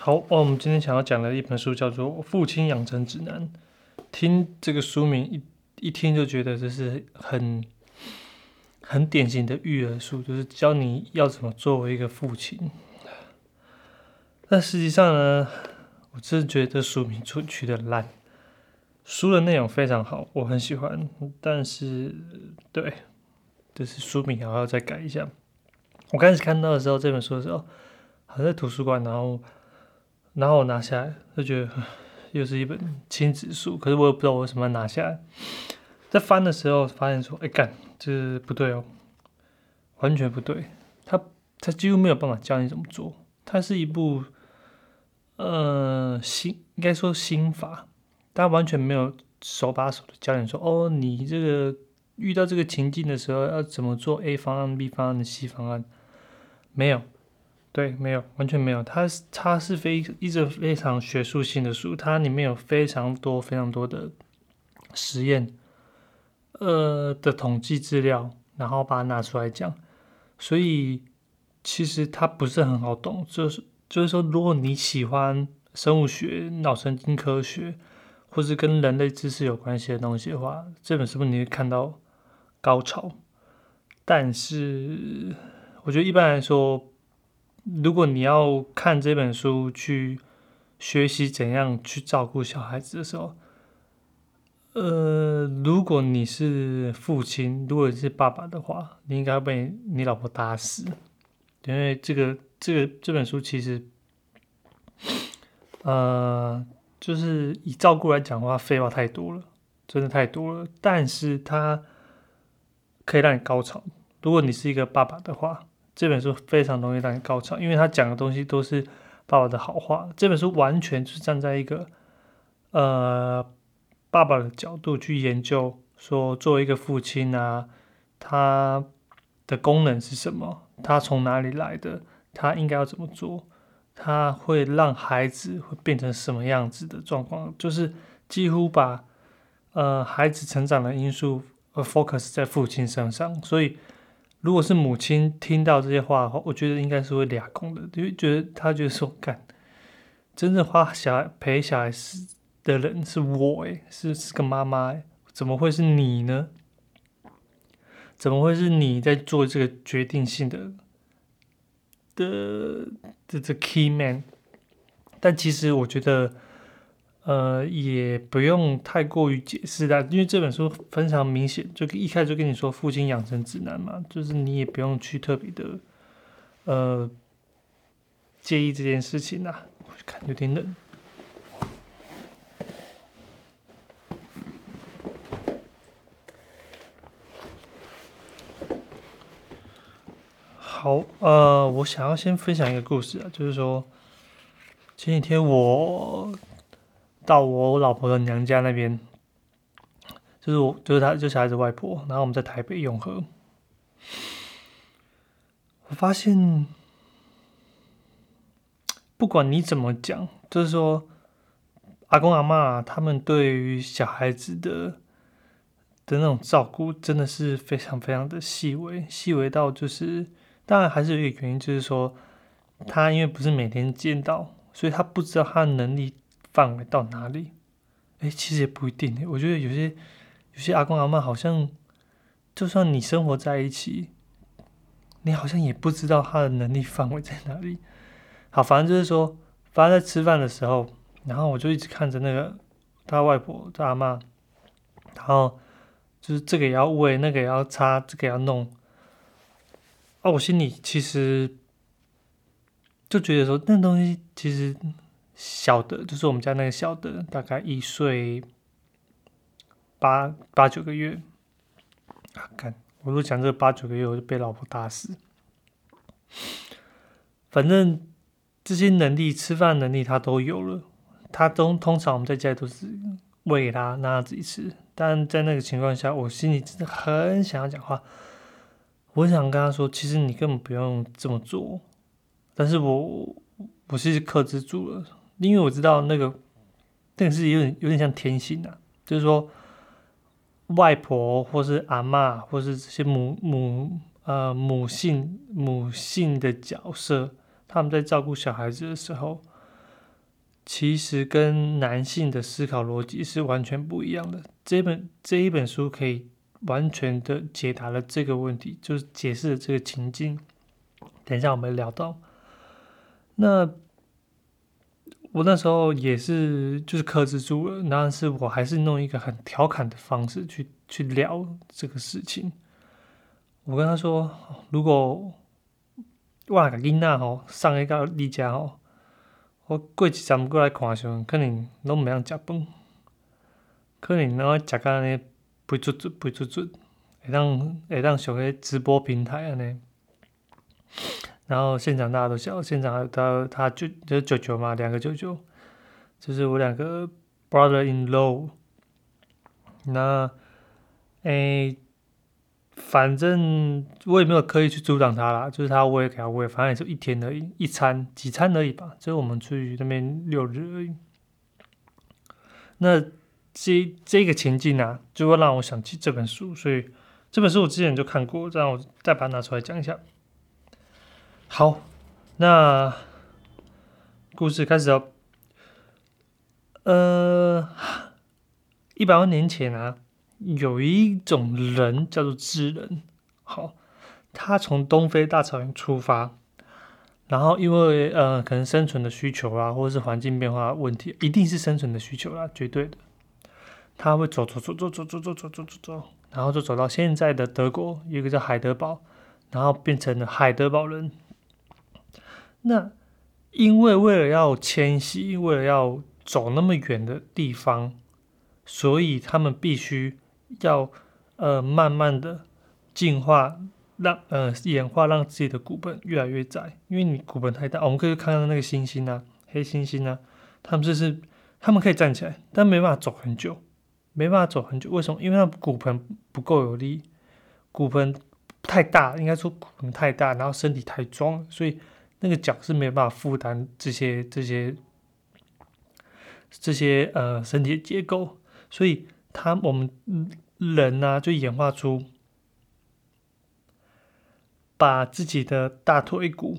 好，我们今天想要讲的一本书叫做《父亲养成指南》。听这个书名一一听就觉得这是很很典型的育儿书，就是教你要怎么作为一个父亲。但实际上呢，我真的觉得书名出取的烂。书的内容非常好，我很喜欢，但是对，就是书名还要再改一下。我开始看到的时候，这本书的时候，好像在图书馆，然后。然后我拿下来，就觉得又是一本亲子书，可是我也不知道我为什么要拿下来。在翻的时候发现说：“哎干，这不对哦，完全不对。”他他几乎没有办法教你怎么做。它是一部呃心，应该说心法，他完全没有手把手的教你说：“哦，你这个遇到这个情境的时候要怎么做 A 方案、B 方案 C 方案。”没有。对，没有，完全没有。它它是非一直非常学术性的书，它里面有非常多非常多的实验，呃的统计资料，然后把它拿出来讲。所以其实它不是很好懂，就是就是说，如果你喜欢生物学、脑神经科学，或是跟人类知识有关系的东西的话，这本书你会看到高潮。但是我觉得一般来说。如果你要看这本书去学习怎样去照顾小孩子的时候，呃，如果你是父亲，如果你是爸爸的话，你应该被你老婆打死，因为这个这个这本书其实，呃，就是以照顾来讲的话，废话太多了，真的太多了。但是它可以让你高潮。如果你是一个爸爸的话。这本书非常容易让你高潮，因为他讲的东西都是爸爸的好话。这本书完全是站在一个呃爸爸的角度去研究，说作为一个父亲啊，他的功能是什么？他从哪里来的？他应该要怎么做？他会让孩子会变成什么样子的状况？就是几乎把呃孩子成长的因素呃 focus 在父亲身上，所以。如果是母亲听到这些话的话，我觉得应该是会俩公的，因为觉得他觉得说，干，真正花小孩陪小孩是的人是我诶，是是个妈妈诶，怎么会是你呢？怎么会是你在做这个决定性的的的这 key man？但其实我觉得。呃，也不用太过于解释的，因为这本书非常明显，就一开始就跟你说父亲养成指南嘛，就是你也不用去特别的呃介意这件事情呐。我看有点冷。好，呃，我想要先分享一个故事啊，就是说前几天我。到我老婆的娘家那边，就是我，就是他，就小孩子外婆。然后我们在台北永和，我发现，不管你怎么讲，就是说，阿公阿妈他们对于小孩子的的那种照顾，真的是非常非常的细微，细微到就是，当然还是有一个原因，就是说，他因为不是每天见到，所以他不知道他的能力。范围到哪里？哎，其实也不一定。我觉得有些有些阿公阿妈好像，就算你生活在一起，你好像也不知道他的能力范围在哪里。好，反正就是说，反正在吃饭的时候，然后我就一直看着那个他外婆、他阿妈，然后就是这个也要喂，那个也要擦，这个也要弄。啊，我心里其实就觉得说，那东西其实。小的，就是我们家那个小的，大概一岁八八九个月。啊，看，我都讲这八九个月，我就被老婆打死。反正这些能力，吃饭能力他都有了。他都通常我们在家里都是喂他，让他自己吃。但在那个情况下，我心里真的很想要讲话。我想跟他说，其实你根本不用这么做。但是我我是克制住了。因为我知道那个，但是有点有点像天性啊，就是说，外婆或是阿妈或是这些母母呃母性母性的角色，他们在照顾小孩子的时候，其实跟男性的思考逻辑是完全不一样的。这本这一本书可以完全的解答了这个问题，就是解释了这个情境。等一下我们聊到，那我那时候也是就是克制住了，但是我还是弄一个很调侃的方式去去聊这个事情。我跟他说，如果我那个囡仔吼送去到你家吼。我过一阵过来看时，可能拢毋晓食饭，可能拢食甲安尼肥卒卒、肥卒卒，会当会当上个直播平台安尼。然后现场大家都笑，现场他他舅就是舅舅嘛，两个舅舅，就是我两个 brother in law。那诶。反正我也没有刻意去阻挡他啦，就是他我也给他喂，反正也就一天而已，一餐几餐而已吧，就是我们出去那边六日而已。那这这个情境啊，就会让我想起这本书，所以这本书我之前就看过，让我再把它拿出来讲一下。好，那故事开始哦。呃，一百万年前啊。有一种人叫做智人，好，他从东非大草原出发，然后因为呃可能生存的需求啊，或者是环境变化问题，一定是生存的需求啦，绝对的。他会走走走走走走走走走走走，然后就走到现在的德国，有一个叫海德堡，然后变成了海德堡人。那因为为了要迁徙，为了要走那么远的地方，所以他们必须。要呃慢慢的进化，让呃演化，让自己的骨盆越来越窄，因为你骨盆太大，我们可以看到那个猩猩啊，黑猩猩啊，他们就是他们可以站起来，但没办法走很久，没办法走很久，为什么？因为他骨盆不够有力，骨盆太大，应该说骨盆太大，然后身体太壮，所以那个脚是没有办法负担这些这些这些呃身体的结构，所以。他我们人呢，就演化出把自己的大腿骨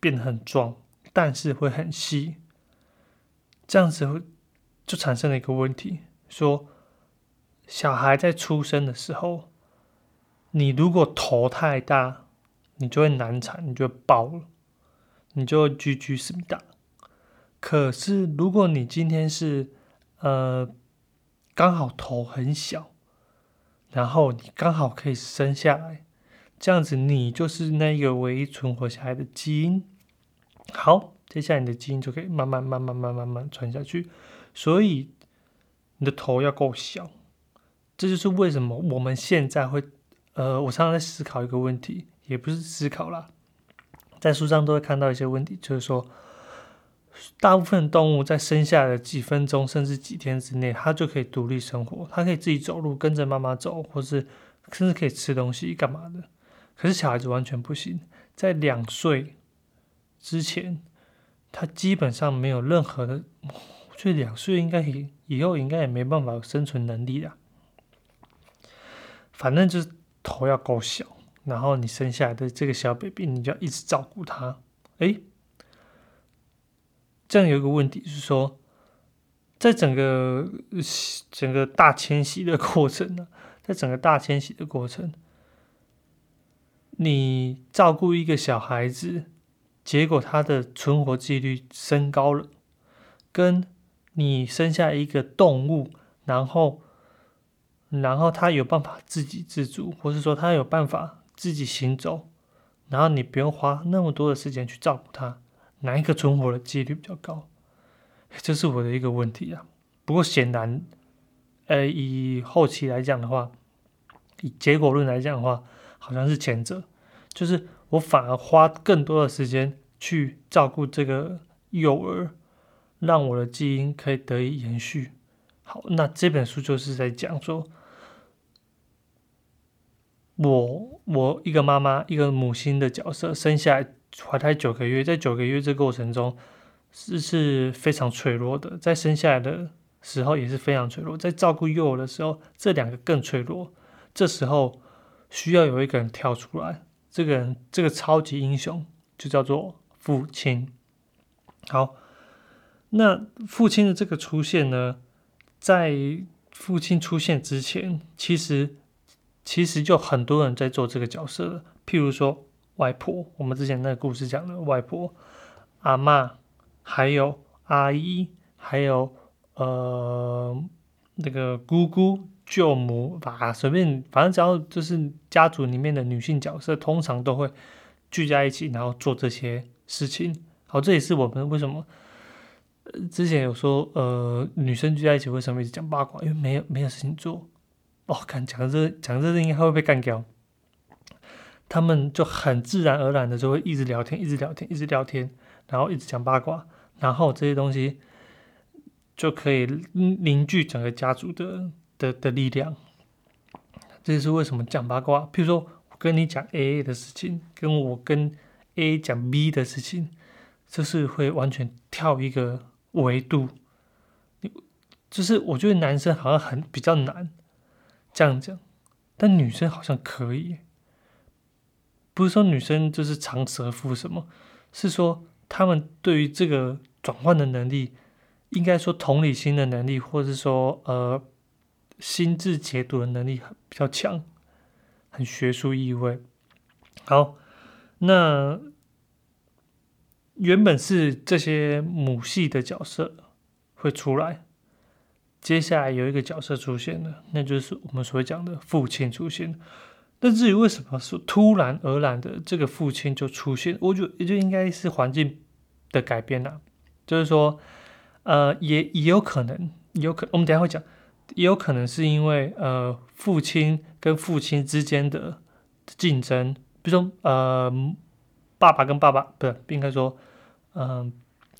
变得很壮，但是会很细。这样子就产生了一个问题：说小孩在出生的时候，你如果头太大，你就会难产，你就爆了，你就会居居死大。可是如果你今天是呃。刚好头很小，然后你刚好可以生下来，这样子你就是那个唯一存活下来的基因。好，接下来你的基因就可以慢慢、慢慢、慢慢、慢传下去。所以你的头要够小，这就是为什么我们现在会……呃，我常常在思考一个问题，也不是思考啦，在书上都会看到一些问题，就是说。大部分动物在生下的几分钟甚至几天之内，它就可以独立生活，它可以自己走路，跟着妈妈走，或是甚至可以吃东西干嘛的。可是小孩子完全不行，在两岁之前，他基本上没有任何的，我觉得两岁应该以以后应该也没办法生存能力了。反正就是头要够小，然后你生下来的这个小 baby，你就要一直照顾他。诶。这样有一个问题是说，在整个整个大迁徙的过程呢，在整个大迁徙的过程，你照顾一个小孩子，结果他的存活几率升高了，跟你生下一个动物，然后然后他有办法自给自足，或是说他有办法自己行走，然后你不用花那么多的时间去照顾他。哪一个存活的几率比较高？这是我的一个问题啊。不过显然，呃，以后期来讲的话，以结果论来讲的话，好像是前者，就是我反而花更多的时间去照顾这个幼儿，让我的基因可以得以延续。好，那这本书就是在讲说，我我一个妈妈，一个母亲的角色生下来。怀胎九个月，在九个月这过程中是是非常脆弱的，在生下来的时候也是非常脆弱，在照顾幼儿的时候，这两个更脆弱。这时候需要有一个人跳出来，这个人这个超级英雄就叫做父亲。好，那父亲的这个出现呢，在父亲出现之前，其实其实就很多人在做这个角色了。譬如说外婆，我们之前那个故事讲的外婆、阿妈，还有阿姨，还有呃那个姑姑、舅母吧，随便反正只要就是家族里面的女性角色，通常都会聚在一起，然后做这些事情。好，这也是我们为什么。之前有说，呃，女生聚在一起为什么一直讲八卦？因为没有没有事情做。哦，看讲这讲这应该会被干掉。他们就很自然而然的就会一直聊天，一直聊天，一直聊天，然后一直讲八卦，然后这些东西就可以凝聚整个家族的的的力量。这是为什么讲八卦？譬如说我跟你讲 A 的事情，跟我跟 A 讲 B 的事情，这是会完全跳一个。维度，就是我觉得男生好像很比较难这样讲，但女生好像可以。不是说女生就是长舌妇什么，是说他们对于这个转换的能力，应该说同理心的能力，或者是说呃心智解读的能力比较强，很学术意味。好，那。原本是这些母系的角色会出来，接下来有一个角色出现了，那就是我们所讲的父亲出现。那至于为什么是突然而然的这个父亲就出现，我觉得也就应该是环境的改变了。就是说，呃，也也有可能，有可我们等下会讲，也有可能是因为呃父亲跟父亲之间的竞争，比如说呃。爸爸跟爸爸不是应该说，嗯，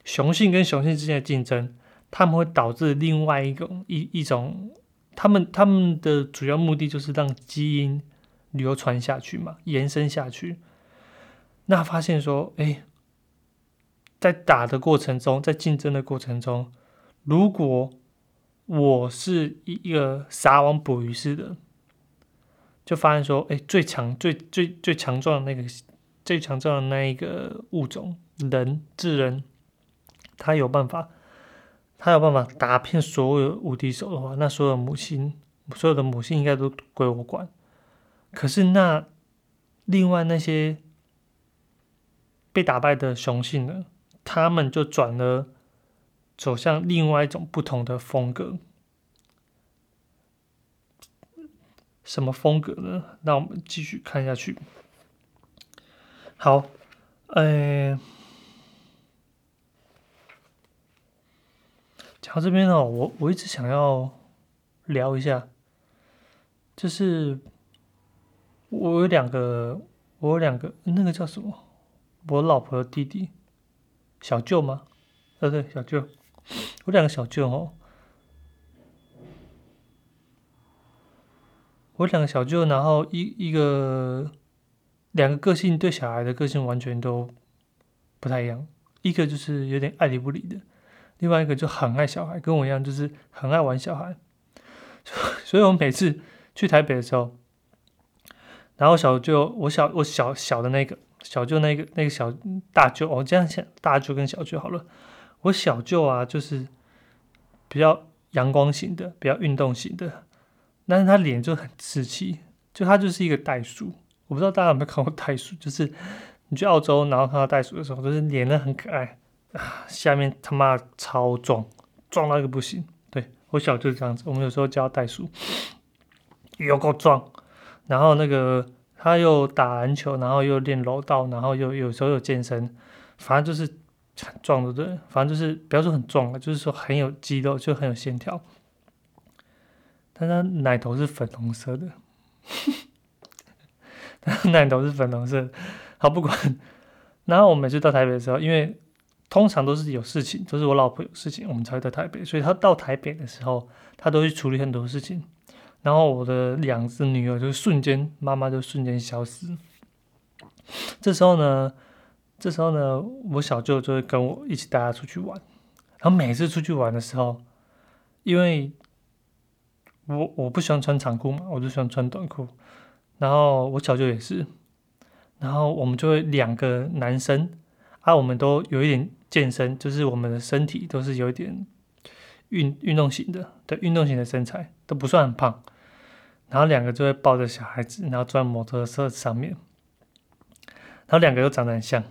雄性跟雄性之间的竞争，他们会导致另外一种一一种，他们他们的主要目的就是让基因流传下去嘛，延伸下去。那发现说，哎，在打的过程中，在竞争的过程中，如果我是一一个撒网捕鱼式的，就发现说，哎，最强最最最强壮的那个。最强壮的那一个物种，人智人，他有办法，他有办法打遍所有无敌手的话，那所有母亲，所有的母亲应该都归我管。可是那另外那些被打败的雄性呢？他们就转了走向另外一种不同的风格。什么风格呢？那我们继续看下去。好，呃，讲到这边哦，我我一直想要聊一下，就是我有两个，我有两个，那个叫什么？我老婆的弟弟，小舅吗？呃，对，小舅，我两个小舅哦，我两个小舅，然后一一个。两个个性对小孩的个性完全都不太一样，一个就是有点爱理不理的，另外一个就很爱小孩，跟我一样，就是很爱玩小孩。所以我每次去台北的时候，然后小舅，我小我小小的那个小舅，那个那个小大舅，我这样想，大舅跟小舅好了。我小舅啊，就是比较阳光型的，比较运动型的，但是他脸就很稚气，就他就是一个袋鼠。我不知道大家有没有看过袋鼠，就是你去澳洲，然后看到袋鼠的时候，就是脸呢很可爱啊，下面他妈超壮，壮到一个不行。对我小就是这样子，我们有时候叫袋鼠，有够壮。然后那个他又打篮球，然后又练柔道，然后又有时候又健身，反正就是很壮的，对，反正就是不要说很壮了，就是说很有肌肉，就很有线条。但他奶头是粉红色的。他奶头是粉红色，好不管。然后我每次到台北的时候，因为通常都是有事情，都是我老婆有事情，我们才会在台北。所以她到台北的时候，她都会处理很多事情。然后我的两只女儿就瞬间，妈妈就瞬间消失。这时候呢，这时候呢，我小舅就会跟我一起带她出去玩。然后每次出去玩的时候，因为我我不喜欢穿长裤嘛，我就喜欢穿短裤。然后我小舅也是，然后我们就会两个男生啊，我们都有一点健身，就是我们的身体都是有一点运运动型的，对，运动型的身材都不算很胖。然后两个就会抱着小孩子，然后坐在摩托车上面，然后两个又长得很像，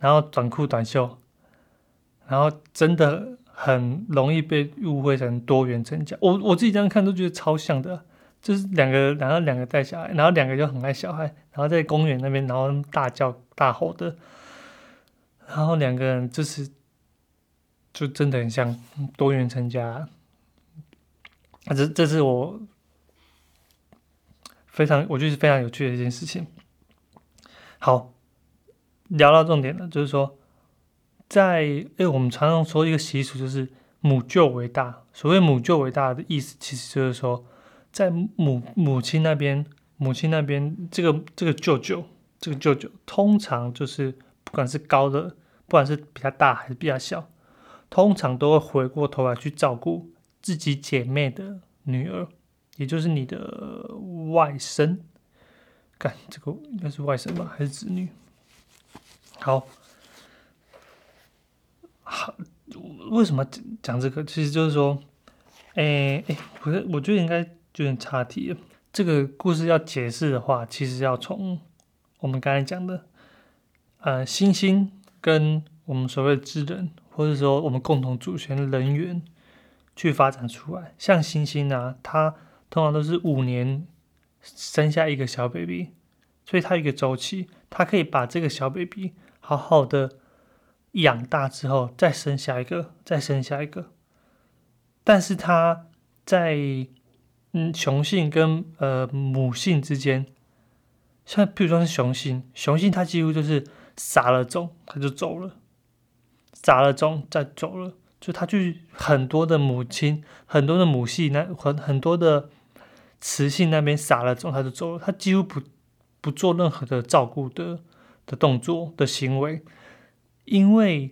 然后短裤短袖，然后真的很容易被误会成多元成家。我我自己这样看都觉得超像的，就是两个，然后两个带小孩，然后两个就很爱小孩，然后在公园那边，然后大叫大吼的，然后两个人就是就真的很像多元成家。这这是我。非常，我觉得是非常有趣的一件事情。好，聊到重点了，就是说，在哎，我们常常说一个习俗，就是母舅为大。所谓母舅为大的意思，其实就是说，在母母亲那边，母亲那边这个这个舅舅，这个舅舅通常就是不管是高的，不管是比较大还是比较小，通常都会回过头来去照顾自己姐妹的女儿。也就是你的外甥，干这个应该是外甥吧，还是子女？好，好，为什么讲讲这个？其实就是说，哎哎，不是，我觉得应该有点差题了。这个故事要解释的话，其实要从我们刚才讲的，呃，星星跟我们所谓的智人，或者说我们共同祖先人猿去发展出来。像星星啊，它通常都是五年生下一个小 baby，所以它一个周期，它可以把这个小 baby 好好的养大之后，再生下一个，再生下一个。但是它在嗯雄性跟呃母性之间，像譬如说是雄性，雄性它几乎就是撒了种他就走了，撒了种再走了，就他去很多的母亲，很多的母系那很很多的。雌性那边撒了种，他就走了。他几乎不不做任何的照顾的的动作的行为，因为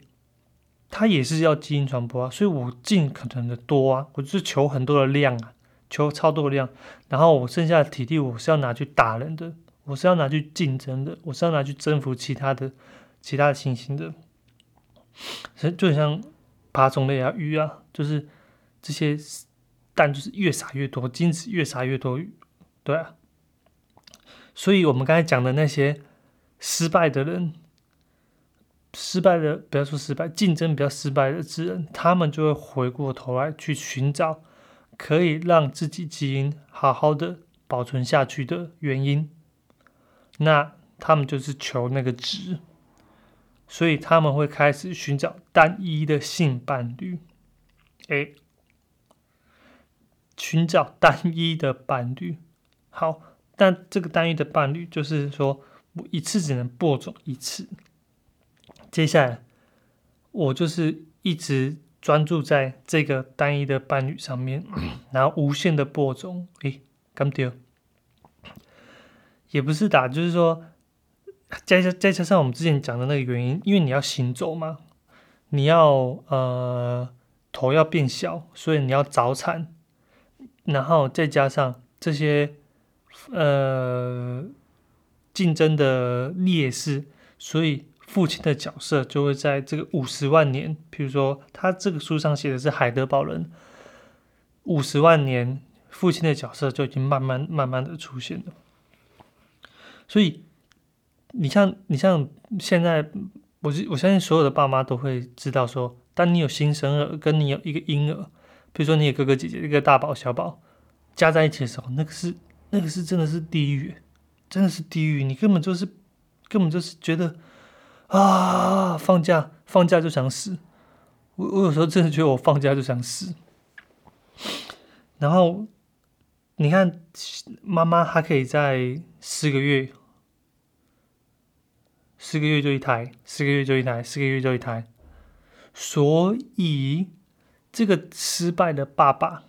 他也是要基因传播啊。所以我尽可能的多啊，我就是求很多的量啊，求超多的量。然后我剩下的体力，我是要拿去打人的，我是要拿去竞争的，我是要拿去征服其他的其他的猩猩的。所以就像爬虫类啊，鱼啊，就是这些。蛋就是越撒越多，精子越撒越多，对啊。所以，我们刚才讲的那些失败的人，失败的不要说失败，竞争比较失败的之人，他们就会回过头来去寻找可以让自己基因好好的保存下去的原因。那他们就是求那个值，所以他们会开始寻找单一的性伴侣。哎。寻找单一的伴侣，好，但这个单一的伴侣就是说我一次只能播种一次。接下来，我就是一直专注在这个单一的伴侣上面，然后无限的播种。诶，干掉，也不是打，就是说，再加再加上我们之前讲的那个原因，因为你要行走嘛，你要呃头要变小，所以你要早产。然后再加上这些呃竞争的劣势，所以父亲的角色就会在这个五十万年，比如说他这个书上写的是海德堡人，五十万年父亲的角色就已经慢慢慢慢的出现了。所以你像你像现在，我我相信所有的爸妈都会知道说，当你有新生儿，跟你有一个婴儿。比如说，你有哥哥姐姐，一个大宝小宝加在一起的时候，那个是那个是真的是地狱，真的是地狱。你根本就是根本就是觉得啊，放假放假就想死。我我有时候真的觉得我放假就想死。然后你看，妈妈还可以在四个月，四个月就一胎，四个月就一胎，四个月就一胎，所以。这个失败的爸爸，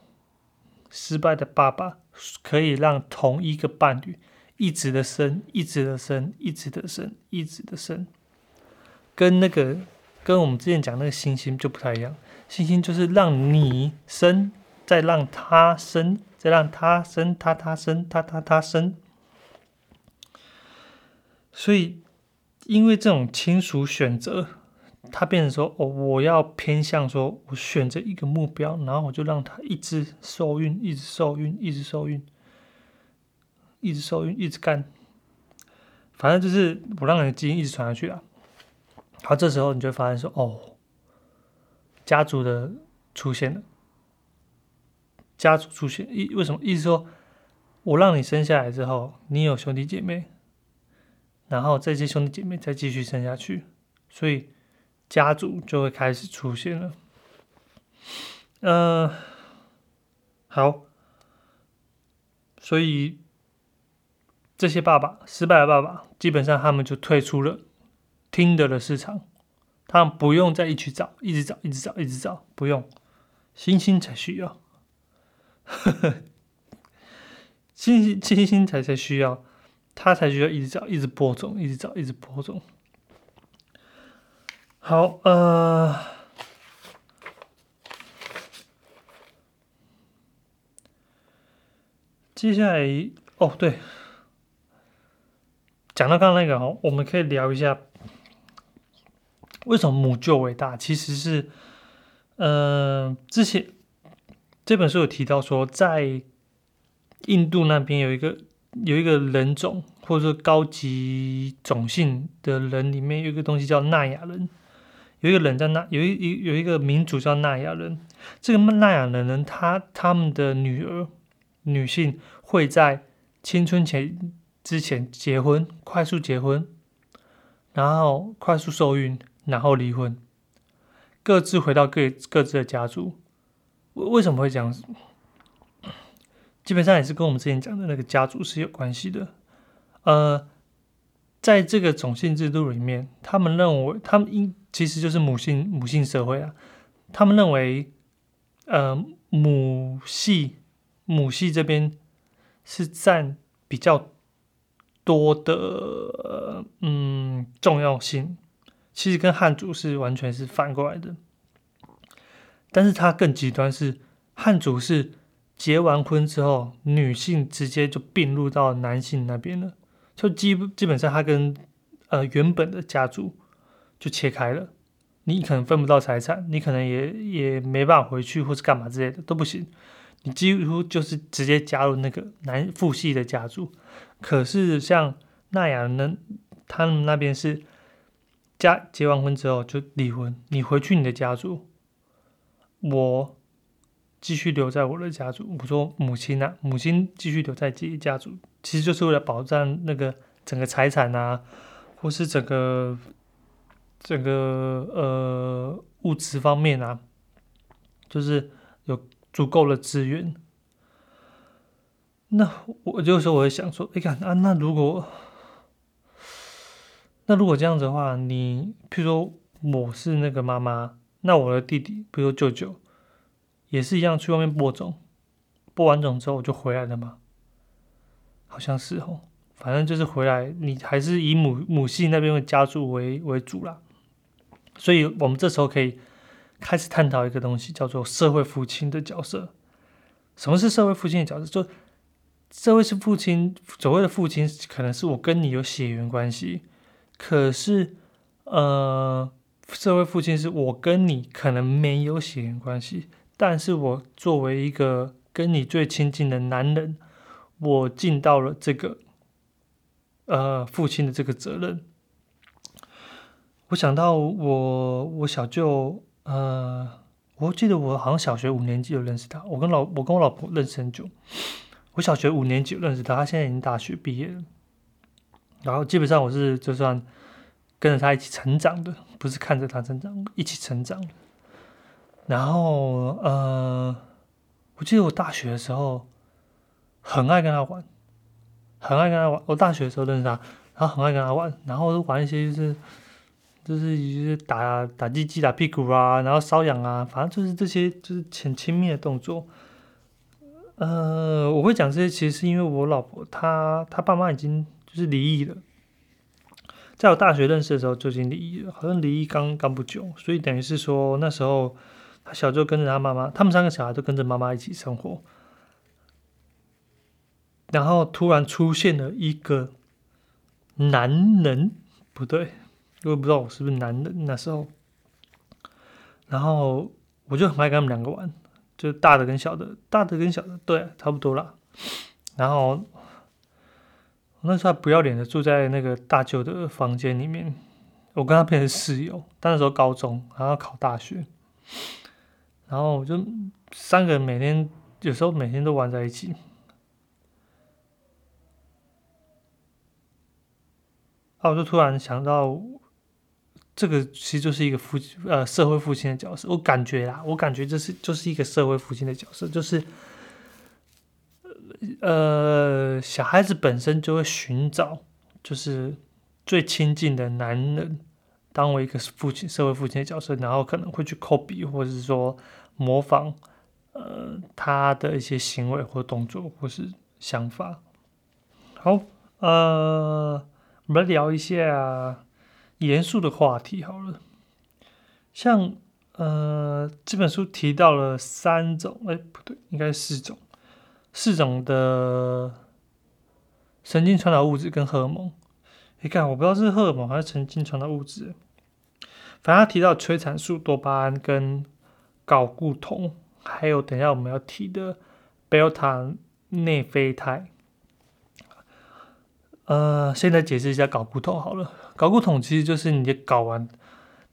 失败的爸爸可以让同一个伴侣一直的生，一直的生，一直的生，一直的生，跟那个跟我们之前讲那个星星就不太一样。星星就是让你生，再让他生，再让他生，他他生，他他他生。所以，因为这种亲属选择他变成说，哦，我要偏向说，我选择一个目标，然后我就让他一直受孕，一直受孕，一直受孕，一直受孕，一直干。反正就是我让你的基因一直传下去啊。好，这时候你就会发现说，哦，家族的出现了，家族出现，意为什么？意思说，我让你生下来之后，你有兄弟姐妹，然后这些兄弟姐妹再继续生下去，所以。家族就会开始出现了。嗯，好，所以这些爸爸失败的爸爸，基本上他们就退出了听的的市场，他们不用再一起找，一直找，一直找，一直找，不用，星星才需要，星星星星才才需要，他才需要一直找，一直播种，一直找，一直播种。好，呃，接下来哦，对，讲到刚刚那个哦，我们可以聊一下为什么母舅伟大。其实是，呃，之前这本书有提到说，在印度那边有一个有一个人种或者说高级种姓的人里面有一个东西叫纳雅人。有一个人在那，有一一有一个民族叫纳雅人。这个纳雅人呢，他他们的女儿女性会在青春前之前结婚，快速结婚，然后快速受孕，然后离婚，各自回到各各自的家族。为为什么会这样？基本上也是跟我们之前讲的那个家族是有关系的。呃，在这个种姓制度里面，他们认为他们应。其实就是母性母性社会啊，他们认为，呃，母系母系这边是占比较多的，嗯，重要性。其实跟汉族是完全是反过来的，但是它更极端是汉族是结完婚之后，女性直接就并入到男性那边了，就基基本上他跟呃原本的家族。就切开了，你可能分不到财产，你可能也也没办法回去或是干嘛之类的都不行，你几乎就是直接加入那个男父系的家族。可是像那样呢，他们那边是家结完婚之后就离婚，你回去你的家族，我继续留在我的家族。我说母亲啊，母亲继续留在自己家族，其实就是为了保障那个整个财产啊，或是整个。整个呃物质方面啊，就是有足够的资源。那我就时候我会想说，哎呀，那，那如果那如果这样子的话，你譬如说我是那个妈妈，那我的弟弟，比如说舅舅，也是一样去外面播种，播完种之后我就回来了嘛？好像是哦，反正就是回来，你还是以母母系那边的家族为为主啦。所以，我们这时候可以开始探讨一个东西，叫做社会父亲的角色。什么是社会父亲的角色？就社会是父亲，所谓的父亲，可能是我跟你有血缘关系。可是，呃，社会父亲是我跟你可能没有血缘关系，但是我作为一个跟你最亲近的男人，我尽到了这个，呃，父亲的这个责任。我想到我我小舅，呃，我记得我好像小学五年级就认识他。我跟老我跟我老婆认识很久，我小学五年级认识他，他现在已经大学毕业了。然后基本上我是就算跟着他一起成长的，不是看着他成长，一起成长。然后呃，我记得我大学的时候很爱跟他玩，很爱跟他玩。我大学的时候认识他，然后很爱跟他玩，然后玩一些就是。就是一些打打鸡鸡、打屁股啊，然后瘙痒啊，反正就是这些，就是很亲密的动作。呃，我会讲这些，其实是因为我老婆她她爸妈已经就是离异了，在我大学认识的时候就已经离异了，好像离异刚刚不久，所以等于是说那时候他小就跟着他妈妈，他们三个小孩都跟着妈妈一起生活，然后突然出现了一个男人，不对。我也不知道我是不是男的，那时候然后我就很爱跟他们两个玩，就大的跟小的，大的跟小的，对，差不多啦。然后那时候不要脸的住在那个大舅的房间里面，我跟他变成室友。但那时候高中，然后考大学，然后我就三个人每天有时候每天都玩在一起。啊，我就突然想到。这个其实就是一个父呃社会父亲的角色，我感觉啦，我感觉这是就是一个社会父亲的角色，就是呃小孩子本身就会寻找就是最亲近的男人，当为一个父亲社会父亲的角色，然后可能会去 copy 或者是说模仿呃他的一些行为或动作或是想法。好，呃，我们来聊一下。严肃的话题好了，像呃这本书提到了三种，哎不对，应该是四种，四种的神经传导物质跟荷尔蒙。你看，我不知道是荷尔蒙还是神经传导物质，反正他提到催产素、多巴胺跟睾固酮，还有等下我们要提的贝塔内啡肽。呃，现在解释一下睾固酮好了。睾固酮其实就是你的睾丸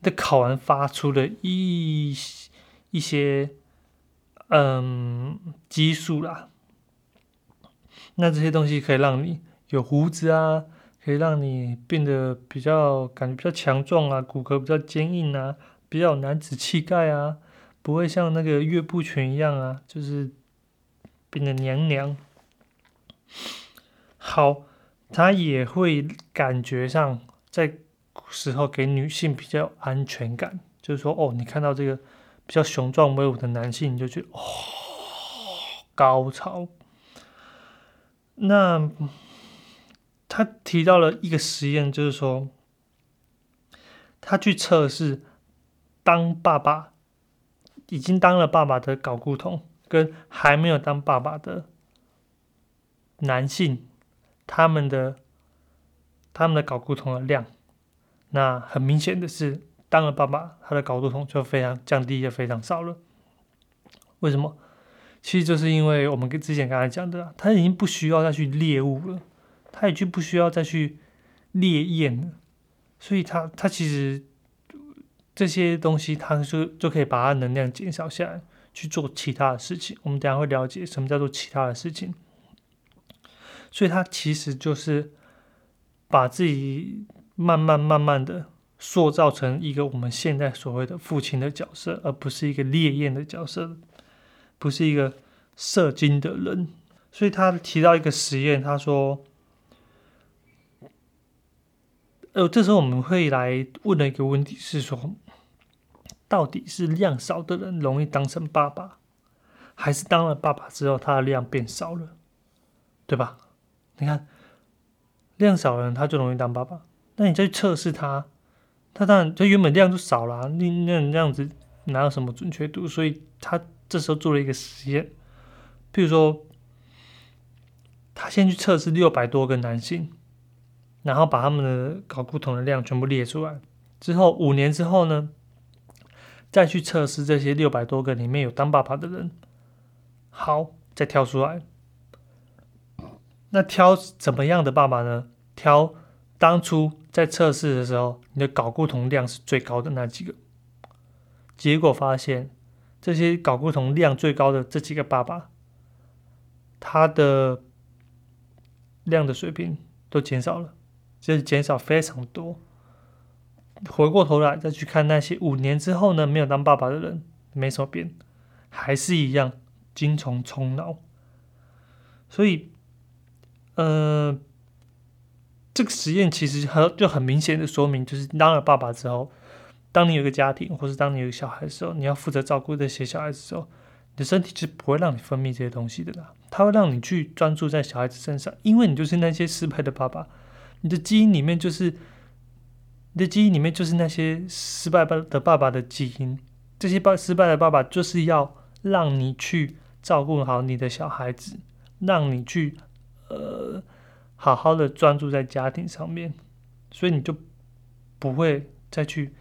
的睾丸发出的一一些嗯激素啦。那这些东西可以让你有胡子啊，可以让你变得比较感觉比较强壮啊，骨骼比较坚硬啊，比较男子气概啊，不会像那个岳不群一样啊，就是变得娘娘。好。它也会感觉上在时候给女性比较安全感，就是说，哦，你看到这个比较雄壮威武的男性，你就觉得哦，高潮。那他提到了一个实验，就是说，他去测试当爸爸已经当了爸爸的睾固酮，跟还没有当爸爸的男性。他们的他们的睾固酮的量，那很明显的是，当了爸爸，他的睾固酮就非常降低，也非常少了。为什么？其实就是因为我们跟之前刚才讲的，他已经不需要再去猎物了，他也就不需要再去猎艳了，所以他他其实这些东西，他就就可以把他能量减少下来，去做其他的事情。我们等下会了解什么叫做其他的事情。所以，他其实就是把自己慢慢慢慢的塑造成一个我们现在所谓的父亲的角色，而不是一个烈焰的角色，不是一个射精的人。所以他提到一个实验，他说：“呃，这时候我们会来问的一个问题是说，到底是量少的人容易当成爸爸，还是当了爸爸之后他的量变少了，对吧？”你看，量少的人他就容易当爸爸。那你再去测试他，他当然他原本量就少了，你那那样子哪有什么准确度？所以他这时候做了一个实验，譬如说，他先去测试六百多个男性，然后把他们的睾固酮的量全部列出来，之后五年之后呢，再去测试这些六百多个里面有当爸爸的人，好，再挑出来。那挑怎么样的爸爸呢？挑当初在测试的时候，你的睾固酮量是最高的那几个。结果发现，这些睾固酮量最高的这几个爸爸，他的量的水平都减少了，就是减少非常多。回过头来再去看那些五年之后呢，没有当爸爸的人，没什么变，还是一样精虫充脑。所以。呃，这个实验其实很就很明显的说明，就是当了爸爸之后，当你有个家庭，或是当你有个小孩的时候，你要负责照顾这些小孩子的时候，你的身体是不会让你分泌这些东西的啦，它会让你去专注在小孩子身上，因为你就是那些失败的爸爸，你的基因里面就是你的基因里面就是那些失败爸的爸爸的基因，这些爸失败的爸爸就是要让你去照顾好你的小孩子，让你去。呃，好好的专注在家庭上面，所以你就不会再去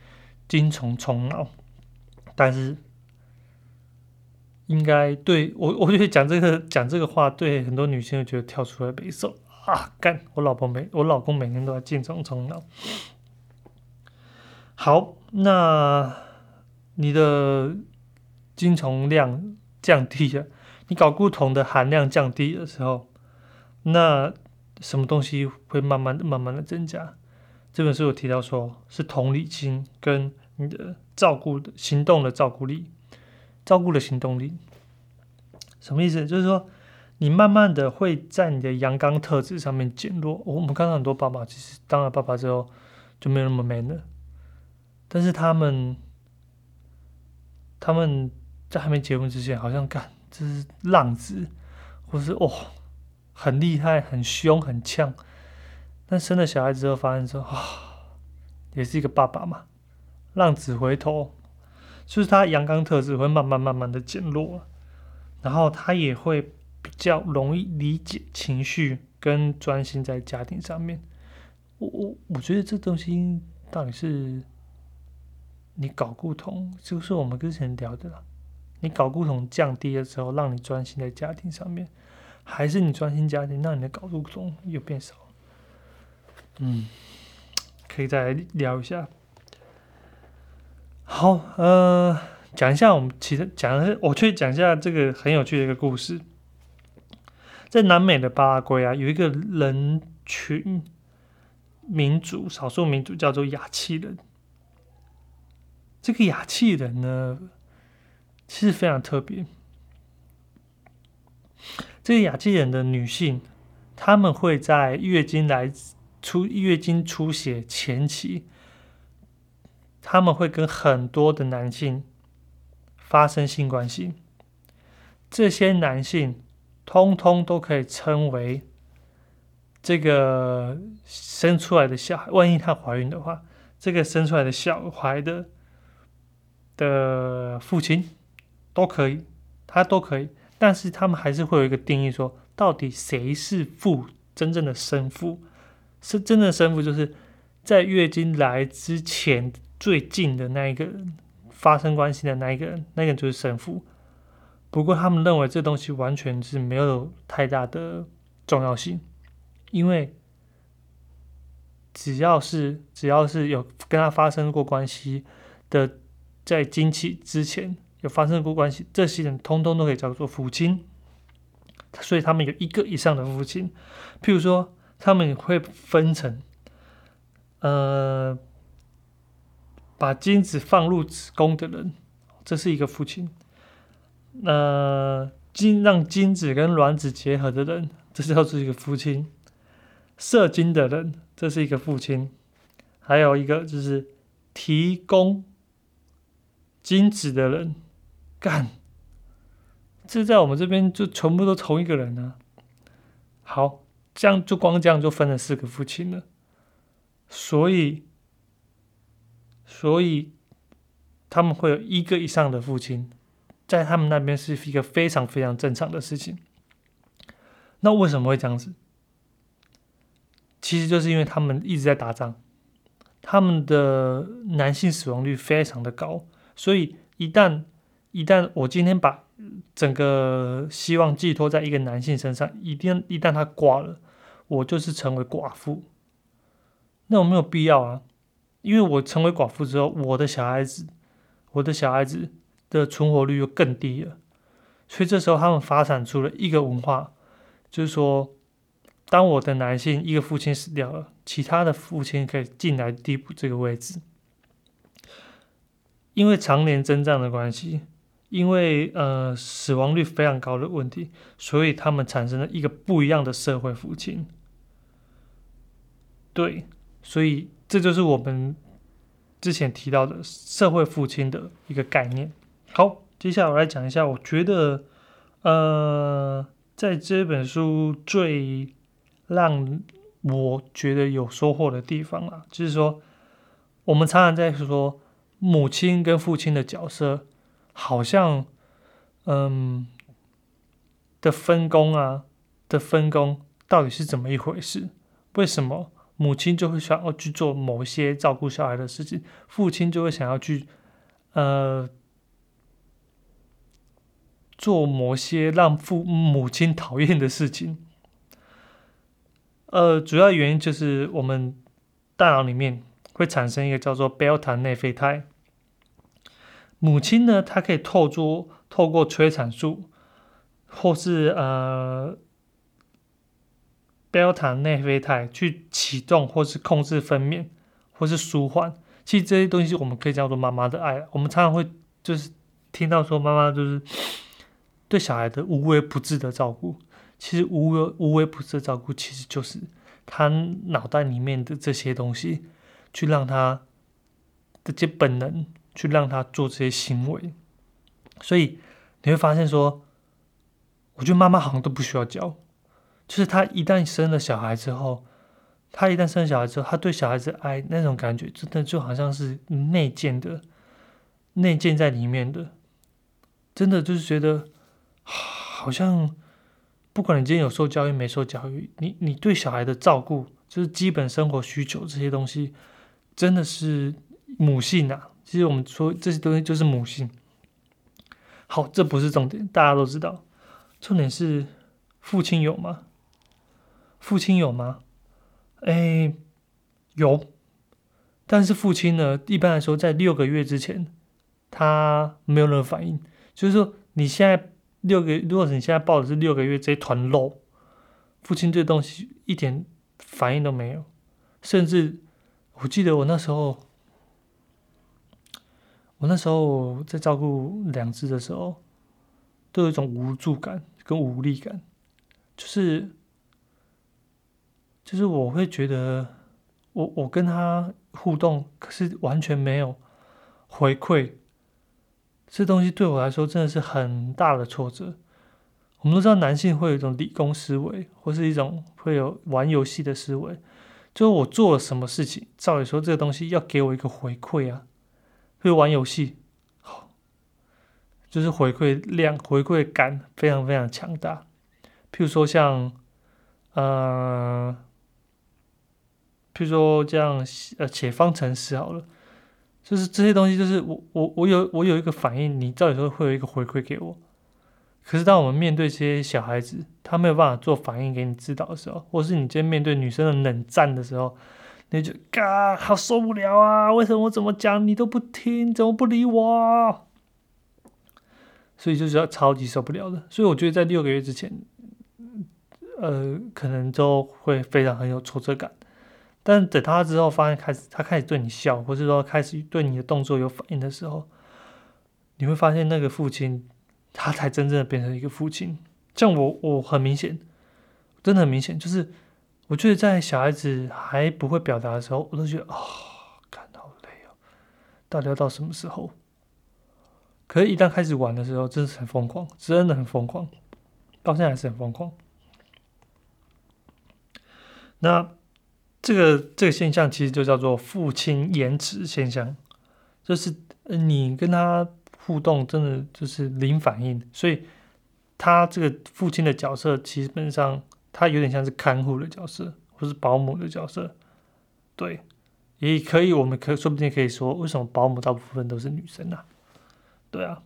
精虫充脑。但是应该对我，我觉得讲这个讲这个话，对很多女性觉得跳出来背受啊，干！我老婆每我老公每天都在精虫冲脑。好，那你的精虫量降低了，你睾固酮的含量降低的时候，那什么东西会慢慢的、慢慢的增加？这本书有提到说，是同理心跟你的照顾的行动的照顾力。照顾的行动力，什么意思？就是说，你慢慢的会在你的阳刚特质上面减弱。我们看到很多爸爸，其实当了爸爸之后就没有那么 man 了。但是他们，他们在还没结婚之前，好像干这是浪子，或是哦很厉害、很凶、很呛。但生了小孩之后，发现说啊，也是一个爸爸嘛，浪子回头。就是他阳刚特质会慢慢慢慢的减弱，然后他也会较容易理解情绪跟专心在家庭上面。我我我觉得这东西到底是你搞不同，就是我们之前聊的啦。你搞不同降低的时候，让你专心在家庭上面，还是你专心家庭，让你的搞不同又变少？嗯，可以再来聊一下。好，呃，讲一下我们其实讲的是，我去讲一下这个很有趣的一个故事。在南美的巴拉圭啊，有一个人群民族，少数民族叫做雅契人。这个雅契人呢，其实非常特别。这个雅契人的女性，她们会在月经来出月经出血前期。他们会跟很多的男性发生性关系，这些男性通通都可以称为这个生出来的小孩。万一她怀孕的话，这个生出来的小孩的的父亲都可以，他都可以。但是他们还是会有一个定义，说到底谁是父，真正的生父是真正的生父，就是在月经来之前。最近的那一个人发生关系的那一个人，那个人就是神父。不过他们认为这东西完全是没有太大的重要性，因为只要是只要是有跟他发生过关系的，在经期之前有发生过关系，这些人通通都可以叫做父亲。所以他们有一个以上的父亲，譬如说他们会分成，呃。把精子放入子宫的人，这是一个父亲；那精让精子跟卵子结合的人，这叫做一个父亲；射精的人，这是一个父亲；还有一个就是提供精子的人，干，这在我们这边就全部都同一个人呢。好，这样就光这样就分了四个父亲了，所以。所以他们会有一个以上的父亲，在他们那边是一个非常非常正常的事情。那为什么会这样子？其实就是因为他们一直在打仗，他们的男性死亡率非常的高，所以一旦一旦我今天把整个希望寄托在一个男性身上，一定一旦他挂了，我就是成为寡妇，那我没有必要啊？因为我成为寡妇之后，我的小孩子，我的小孩子的存活率又更低了，所以这时候他们发展出了一个文化，就是说，当我的男性一个父亲死掉了，其他的父亲可以进来递补这个位置。因为常年征战的关系，因为呃死亡率非常高的问题，所以他们产生了一个不一样的社会父亲。对，所以。这就是我们之前提到的社会父亲的一个概念。好，接下来我来讲一下，我觉得，呃，在这本书最让我觉得有收获的地方啊，就是说，我们常常在说母亲跟父亲的角色，好像，嗯，的分工啊，的分工到底是怎么一回事？为什么？母亲就会想要去做某些照顾小孩的事情，父亲就会想要去，呃，做某些让父母亲讨厌的事情。呃，主要原因就是我们大脑里面会产生一个叫做贝塔内啡肽。母亲呢，她可以透过透过催产素，或是呃贝塔内啡肽去启动，或是控制分娩，或是舒缓。其实这些东西我们可以叫做妈妈的爱。我们常常会就是听到说妈妈就是对小孩的无微不至的照顾。其实无微无微不至的照顾，其实就是他脑袋里面的这些东西，去让他这些本能。去让他做这些行为，所以你会发现说，我觉得妈妈好像都不需要教，就是他一旦生了小孩之后，他一旦生了小孩之后，他对小孩子爱那种感觉，真的就好像是内建的，内建在里面的，真的就是觉得好像不管你今天有受教育没受教育，你你对小孩的照顾，就是基本生活需求这些东西，真的是母性啊。其实我们说这些东西就是母性。好，这不是重点，大家都知道。重点是父亲有吗？父亲有吗？哎，有。但是父亲呢，一般来说，在六个月之前，他没有任何反应。就是说，你现在六个，如果你现在抱的是六个月这一团肉，父亲对东西一点反应都没有。甚至，我记得我那时候。我那时候在照顾两只的时候，都有一种无助感跟无力感，就是就是我会觉得，我我跟他互动，可是完全没有回馈，这东西对我来说真的是很大的挫折。我们都知道，男性会有一种理工思维，或是一种会有玩游戏的思维，就是我做了什么事情，照理说这个东西要给我一个回馈啊。会玩游戏，好，就是回馈量、回馈感非常非常强大。譬如说像，呃，譬如说这样，呃，写方程式好了，就是这些东西，就是我我我有我有一个反应，你照理说会有一个回馈给我。可是当我们面对这些小孩子，他没有办法做反应给你指导的时候，或是你今天面对女生的冷战的时候。你就嘎，好受不了啊！为什么我怎么讲你都不听，怎么不理我？所以就是要超级受不了的。所以我觉得在六个月之前，呃，可能都会非常很有挫折感。但等他之后发现开始，他开始对你笑，或是说开始对你的动作有反应的时候，你会发现那个父亲，他才真正的变成一个父亲。像我，我很明显，真的很明显，就是。我觉得在小孩子还不会表达的时候，我都觉得啊，看好累哦，到底要到什么时候？可是，一旦开始玩的时候，真是很疯狂，真的很疯狂，到现在还是很疯狂。那这个这个现象其实就叫做父亲延迟现象，就是你跟他互动真的就是零反应，所以他这个父亲的角色基本上。他有点像是看护的角色，或是保姆的角色，对，也可以，我们可说不定可以说，为什么保姆大部分都是女生呢？对啊。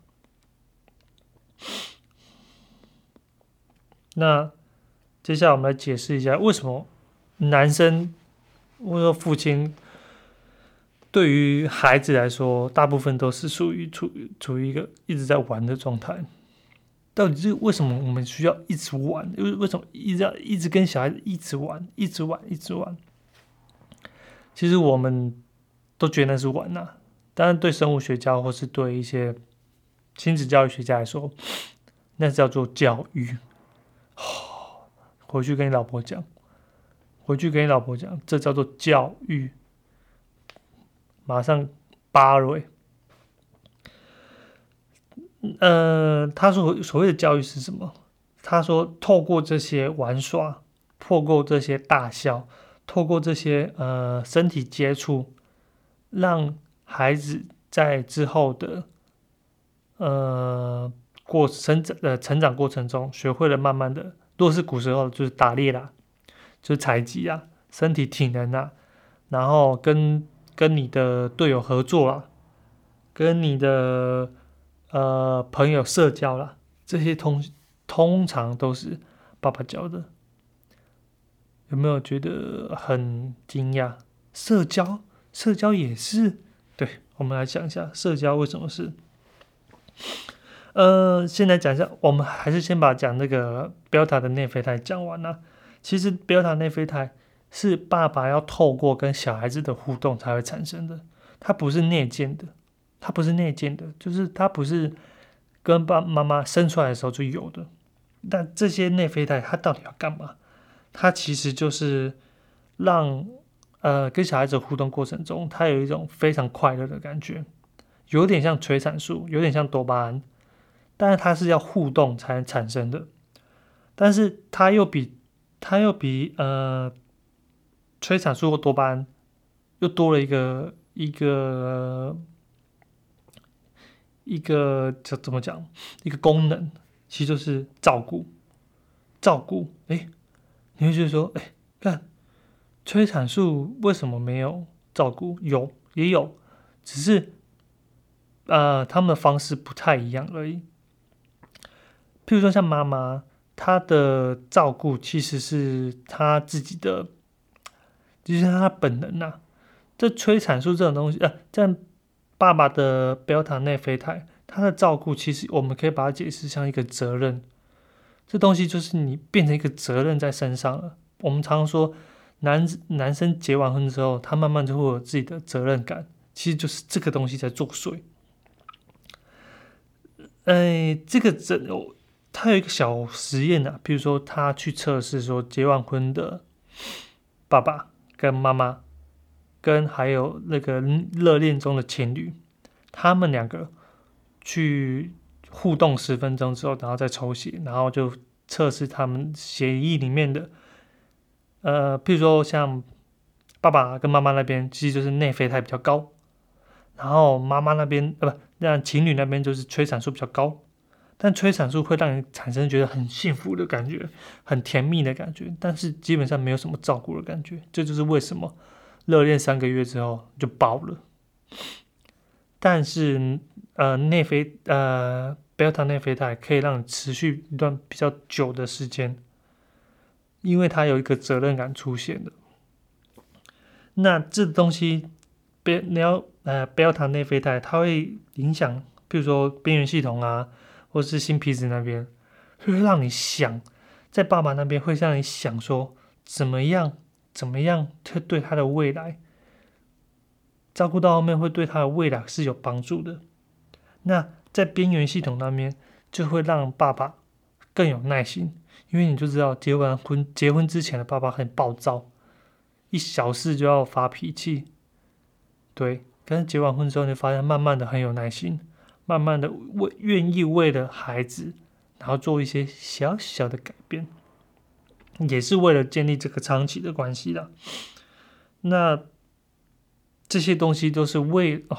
那接下来我们来解释一下，为什么男生或者说父亲对于孩子来说，大部分都是属于处处于一个一直在玩的状态。到底是为什么我们需要一直玩？为为什么一直要一直跟小孩子一直玩，一直玩，一直玩？其实我们都觉得那是玩呐，但是对生物学家或是对一些亲子教育学家来说，那叫做教育。回去跟你老婆讲，回去跟你老婆讲，这叫做教育。马上扒瑞。呃，他说所谓的教育是什么？他说透过这些玩耍，透过这些大笑，透过这些呃身体接触，让孩子在之后的呃过生长的成长过程中，学会了慢慢的，若是古时候就是打猎啦，就是采集啊，身体体能啊，然后跟跟你的队友合作啊，跟你的。呃，朋友社交啦，这些通通常都是爸爸教的。有没有觉得很惊讶？社交，社交也是。对，我们来讲一下社交为什么是。呃，先来讲一下，我们还是先把讲那个 Beta 的内啡肽讲完了。其实贝塔内啡肽是爸爸要透过跟小孩子的互动才会产生的，它不是内建的，它不是内建的，就是它不是跟爸妈妈生出来的时候就有的。但这些内啡肽它到底要干嘛？它其实就是让呃跟小孩子互动过程中，他有一种非常快乐的感觉，有点像催产素，有点像多巴胺，但是它是要互动才能产生的，但是它又比它又比呃催产素或多巴胺又多了一个一个一个叫怎么讲一个功能，其实就是照顾照顾哎。你会觉得说，哎，看催产素为什么没有照顾？有也有，只是呃，他们的方式不太一样而已。譬如说，像妈妈，他的照顾其实是他自己的，就是他本能呐。这催产素这种东西，呃，在爸爸的贝塔内啡肽，他的照顾其实我们可以把它解释像一个责任。这东西就是你变成一个责任在身上了。我们常常说，男男生结完婚之后，他慢慢就会有自己的责任感，其实就是这个东西在作祟。哎，这个这他有一个小实验啊，比如说他去测试说，结完婚的爸爸跟妈妈，跟还有那个热恋中的情侣，他们两个去。互动十分钟之后，然后再抽血，然后就测试他们血液里面的，呃，譬如说像爸爸跟妈妈那边，其实就是内啡肽比较高，然后妈妈那边呃不，让情侣那边就是催产素比较高，但催产素会让你产生觉得很幸福的感觉，很甜蜜的感觉，但是基本上没有什么照顾的感觉，这就是为什么热恋三个月之后就爆了。但是呃内啡呃。贝塔内啡肽可以让你持续一段比较久的时间，因为它有一个责任感出现的。那这东西，贝你要呃贝塔内啡肽，它会影响，比如说边缘系统啊，或是新皮子那边，会让你想在爸爸那边会让你想说怎么样怎么样，会对他的未来照顾到后面会对他的未来是有帮助的。那。在边缘系统那边，就会让爸爸更有耐心，因为你就知道结完婚、结婚之前的爸爸很暴躁，一小事就要发脾气。对，但是结完婚之后，你发现慢慢的很有耐心，慢慢的为愿意为了孩子，然后做一些小小的改变，也是为了建立这个长期的关系的。那这些东西都是为哦，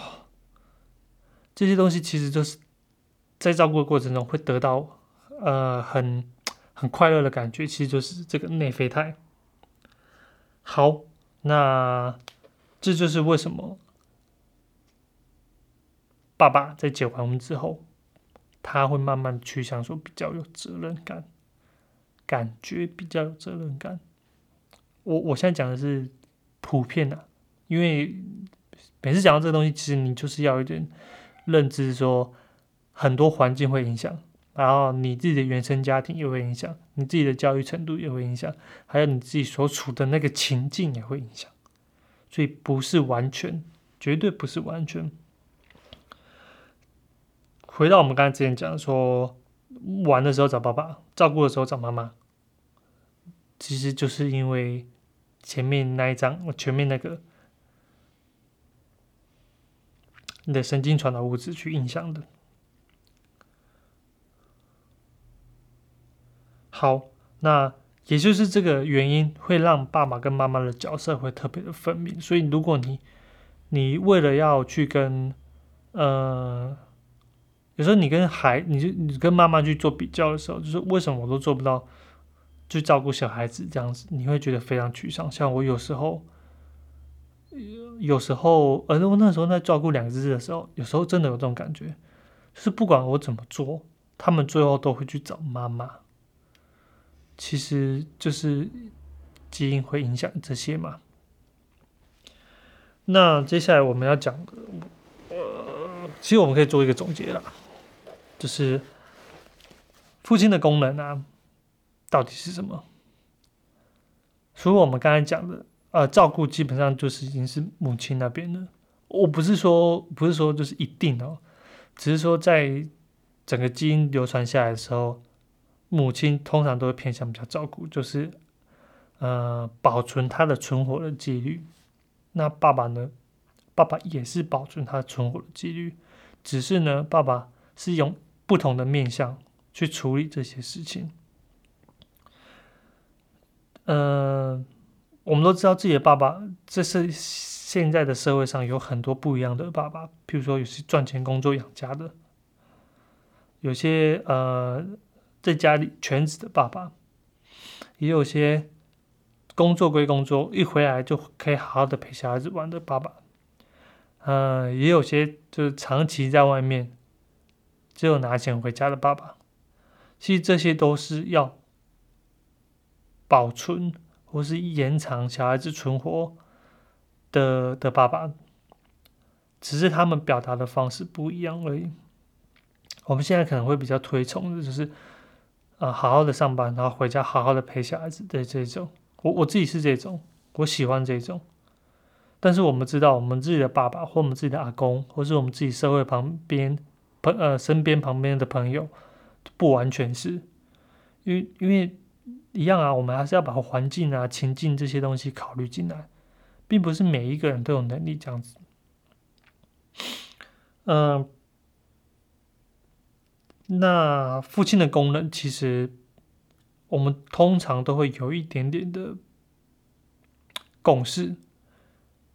这些东西其实就是。在照顾的过程中会得到呃很很快乐的感觉，其实就是这个内啡肽。好，那这就是为什么爸爸在结完婚之后，他会慢慢趋向说比较有责任感，感觉比较有责任感。我我现在讲的是普遍的，因为每次讲到这个东西，其实你就是要一点认知说。很多环境会影响，然后你自己的原生家庭也会影响，你自己的教育程度也会影响，还有你自己所处的那个情境也会影响，所以不是完全，绝对不是完全。回到我们刚才之前讲说，玩的时候找爸爸，照顾的时候找妈妈，其实就是因为前面那一张，我前面那个你的神经传导物质去影响的。好，那也就是这个原因会让爸爸跟妈妈的角色会特别的分明。所以，如果你你为了要去跟呃，有时候你跟孩，你就你跟妈妈去做比较的时候，就是为什么我都做不到去照顾小孩子这样子，你会觉得非常沮丧。像我有时候，有时候，呃，我那时候在照顾两只的时候，有时候真的有这种感觉，就是不管我怎么做。他们最后都会去找妈妈。其实就是基因会影响这些嘛。那接下来我们要讲的，呃，其实我们可以做一个总结啦，就是父亲的功能啊，到底是什么？除了我们刚才讲的，呃，照顾基本上就是已经是母亲那边的。我不是说不是说就是一定哦，只是说在整个基因流传下来的时候，母亲通常都会偏向比较照顾，就是呃保存他的存活的几率。那爸爸呢？爸爸也是保存他存活的几率，只是呢，爸爸是用不同的面向去处理这些事情。呃，我们都知道自己的爸爸，这是现在的社会上有很多不一样的爸爸。譬如说，有些赚钱工作养家的，有些呃在家里全职的爸爸，也有些工作归工作，一回来就可以好好的陪小孩子玩的爸爸。呃，也有些就是长期在外面，只有拿钱回家的爸爸。其实这些都是要。保存或是延长小孩子存活的的爸爸，只是他们表达的方式不一样而已。我们现在可能会比较推崇的就是，啊，好好的上班，然后回家好好的陪小孩子的这种。我我自己是这种，我喜欢这种。但是我们知道，我们自己的爸爸或我们自己的阿公，或是我们自己社会旁边朋呃身边旁边的朋友，不完全是，因为因为。一样啊，我们还是要把环境啊、情境这些东西考虑进来，并不是每一个人都有能力这样子。嗯，那父亲的功能其实我们通常都会有一点点的共识，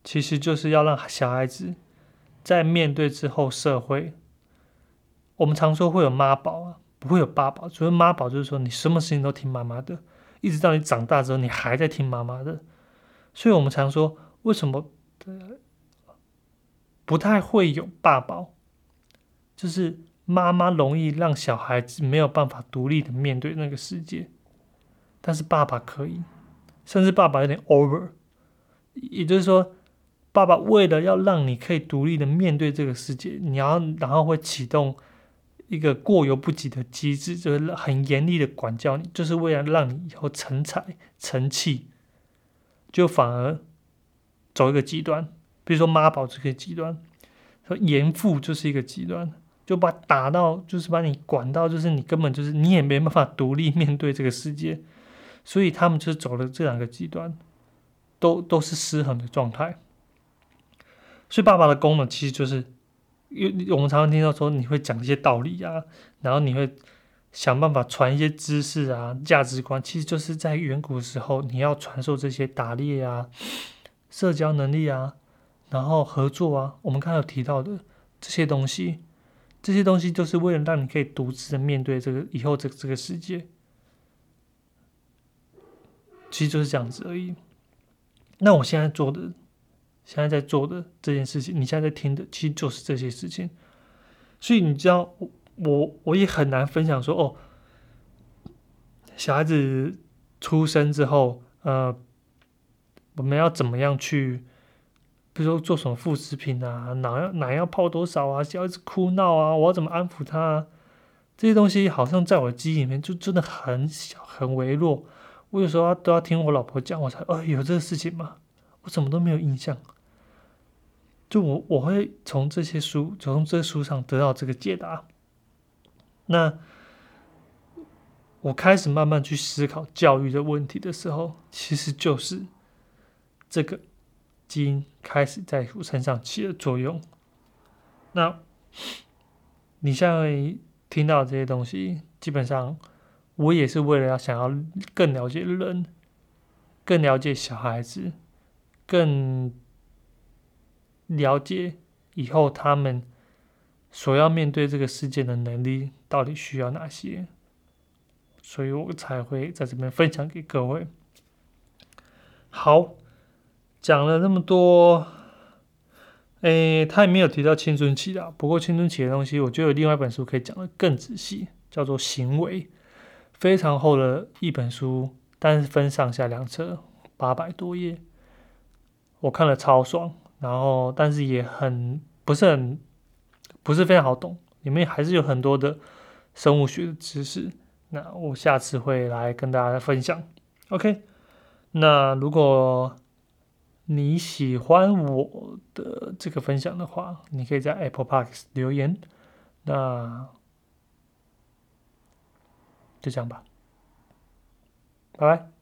其实就是要让小孩子在面对之后社会，我们常说会有妈宝啊。不会有爸爸，所以妈宝就是说你什么事情都听妈妈的，一直到你长大之后，你还在听妈妈的。所以我们常说，为什么不太会有爸宝？就是妈妈容易让小孩子没有办法独立的面对那个世界，但是爸爸可以，甚至爸爸有点 over。也就是说，爸爸为了要让你可以独立的面对这个世界，你要然后会启动。一个过犹不及的机制，就是很严厉的管教你，就是为了让你以后成才成器，就反而走一个极端，比如说妈宝这个极端，说严父就是一个极端，就把打到，就是把你管到，就是你根本就是你也没办法独立面对这个世界，所以他们就是走了这两个极端，都都是失衡的状态。所以爸爸的功能其实就是。因为我们常常听到说你会讲一些道理啊，然后你会想办法传一些知识啊、价值观，其实就是在远古时候你要传授这些打猎啊、社交能力啊，然后合作啊。我们刚才有提到的这些东西，这些东西就是为了让你可以独自的面对这个以后这这个世界，其实就是这样子而已。那我现在做的。现在在做的这件事情，你现在在听的，其实就是这些事情。所以你知道，我我也很难分享说，哦，小孩子出生之后，呃，我们要怎么样去，比如说做什么副食品啊，奶要奶要泡多少啊，小孩子哭闹啊，我要怎么安抚他？啊这些东西好像在我的记忆里面就真的很小很微弱。我有时候都要听我老婆讲，我才，哦，有这个事情吗？我怎么都没有印象，就我我会从这些书，从这书上得到这个解答。那我开始慢慢去思考教育的问题的时候，其实就是这个基因开始在我身上起了作用。那你现在听到这些东西，基本上我也是为了要想要更了解人，更了解小孩子。更了解以后他们所要面对这个世界的能力到底需要哪些，所以我才会在这边分享给各位。好，讲了那么多，诶，他也没有提到青春期的，不过青春期的东西，我觉得有另外一本书可以讲的更仔细，叫做《行为》，非常厚的一本书，但是分上下两册，八百多页，我看了超爽。然后，但是也很不是很不是非常好懂，里面还是有很多的生物学的知识。那我下次会来跟大家分享。OK，那如果你喜欢我的这个分享的话，你可以在 Apple Park 留言。那就这样吧，拜拜。